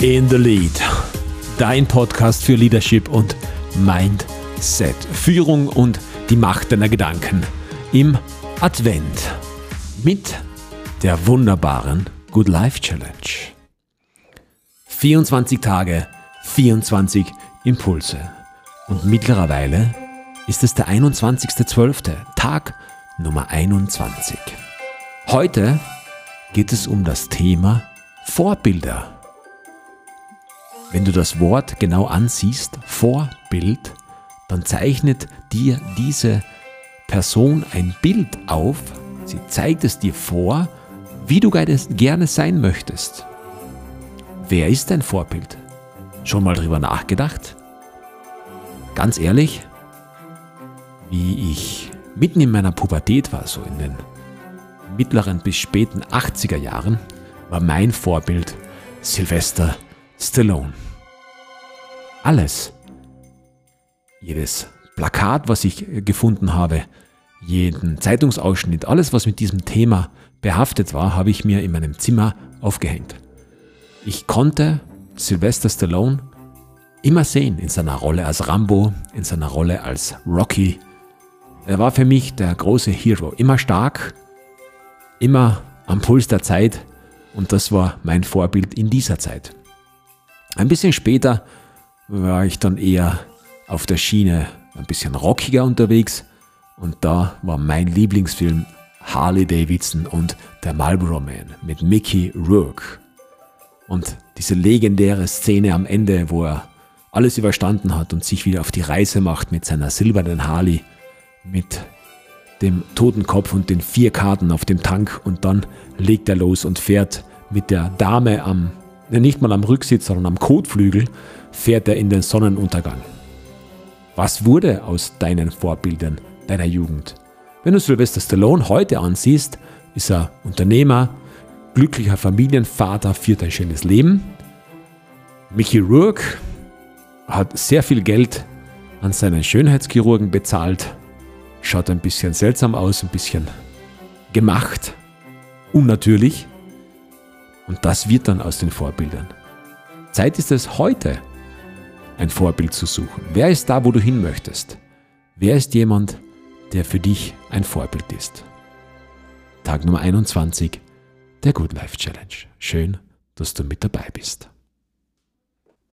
in the Lead. Dein Podcast für Leadership und Mindset. Führung und die Macht deiner Gedanken im Advent mit der wunderbaren Good Life Challenge. 24 Tage, 24 Impulse. Und mittlerweile ist es der 21.12., Tag Nummer 21. Heute geht es um das Thema Vorbilder. Wenn du das Wort genau ansiehst, Vorbild, dann zeichnet dir diese Person ein Bild auf, sie zeigt es dir vor, wie du gerne sein möchtest. Wer ist dein Vorbild? Schon mal drüber nachgedacht? Ganz ehrlich, wie ich mitten in meiner Pubertät war, so in den mittleren bis späten 80er Jahren, war mein Vorbild Sylvester Stallone. Alles. Jedes Plakat, was ich gefunden habe, jeden Zeitungsausschnitt, alles, was mit diesem Thema behaftet war, habe ich mir in meinem Zimmer aufgehängt. Ich konnte Sylvester Stallone immer sehen in seiner Rolle als Rambo, in seiner Rolle als Rocky. Er war für mich der große Hero, immer stark, immer am Puls der Zeit und das war mein Vorbild in dieser Zeit. Ein bisschen später war ich dann eher auf der Schiene ein bisschen rockiger unterwegs und da war mein Lieblingsfilm Harley Davidson und der Marlboro Man mit Mickey Rourke. Und diese legendäre Szene am Ende, wo er alles überstanden hat und sich wieder auf die Reise macht mit seiner silbernen Harley, mit dem Totenkopf und den vier Karten auf dem Tank und dann legt er los und fährt mit der Dame am, nicht mal am Rücksitz, sondern am Kotflügel, fährt er in den Sonnenuntergang. Was wurde aus deinen Vorbildern deiner Jugend? Wenn du Sylvester Stallone heute ansiehst, ist er Unternehmer, glücklicher Familienvater, führt ein schönes Leben. Mickey Rourke hat sehr viel Geld an seinen Schönheitschirurgen bezahlt, schaut ein bisschen seltsam aus, ein bisschen gemacht, unnatürlich. Und das wird dann aus den Vorbildern. Zeit ist es heute, ein Vorbild zu suchen. Wer ist da, wo du hin möchtest? Wer ist jemand, der für dich ein Vorbild ist? Tag Nummer 21 der Good Life Challenge. Schön, dass du mit dabei bist.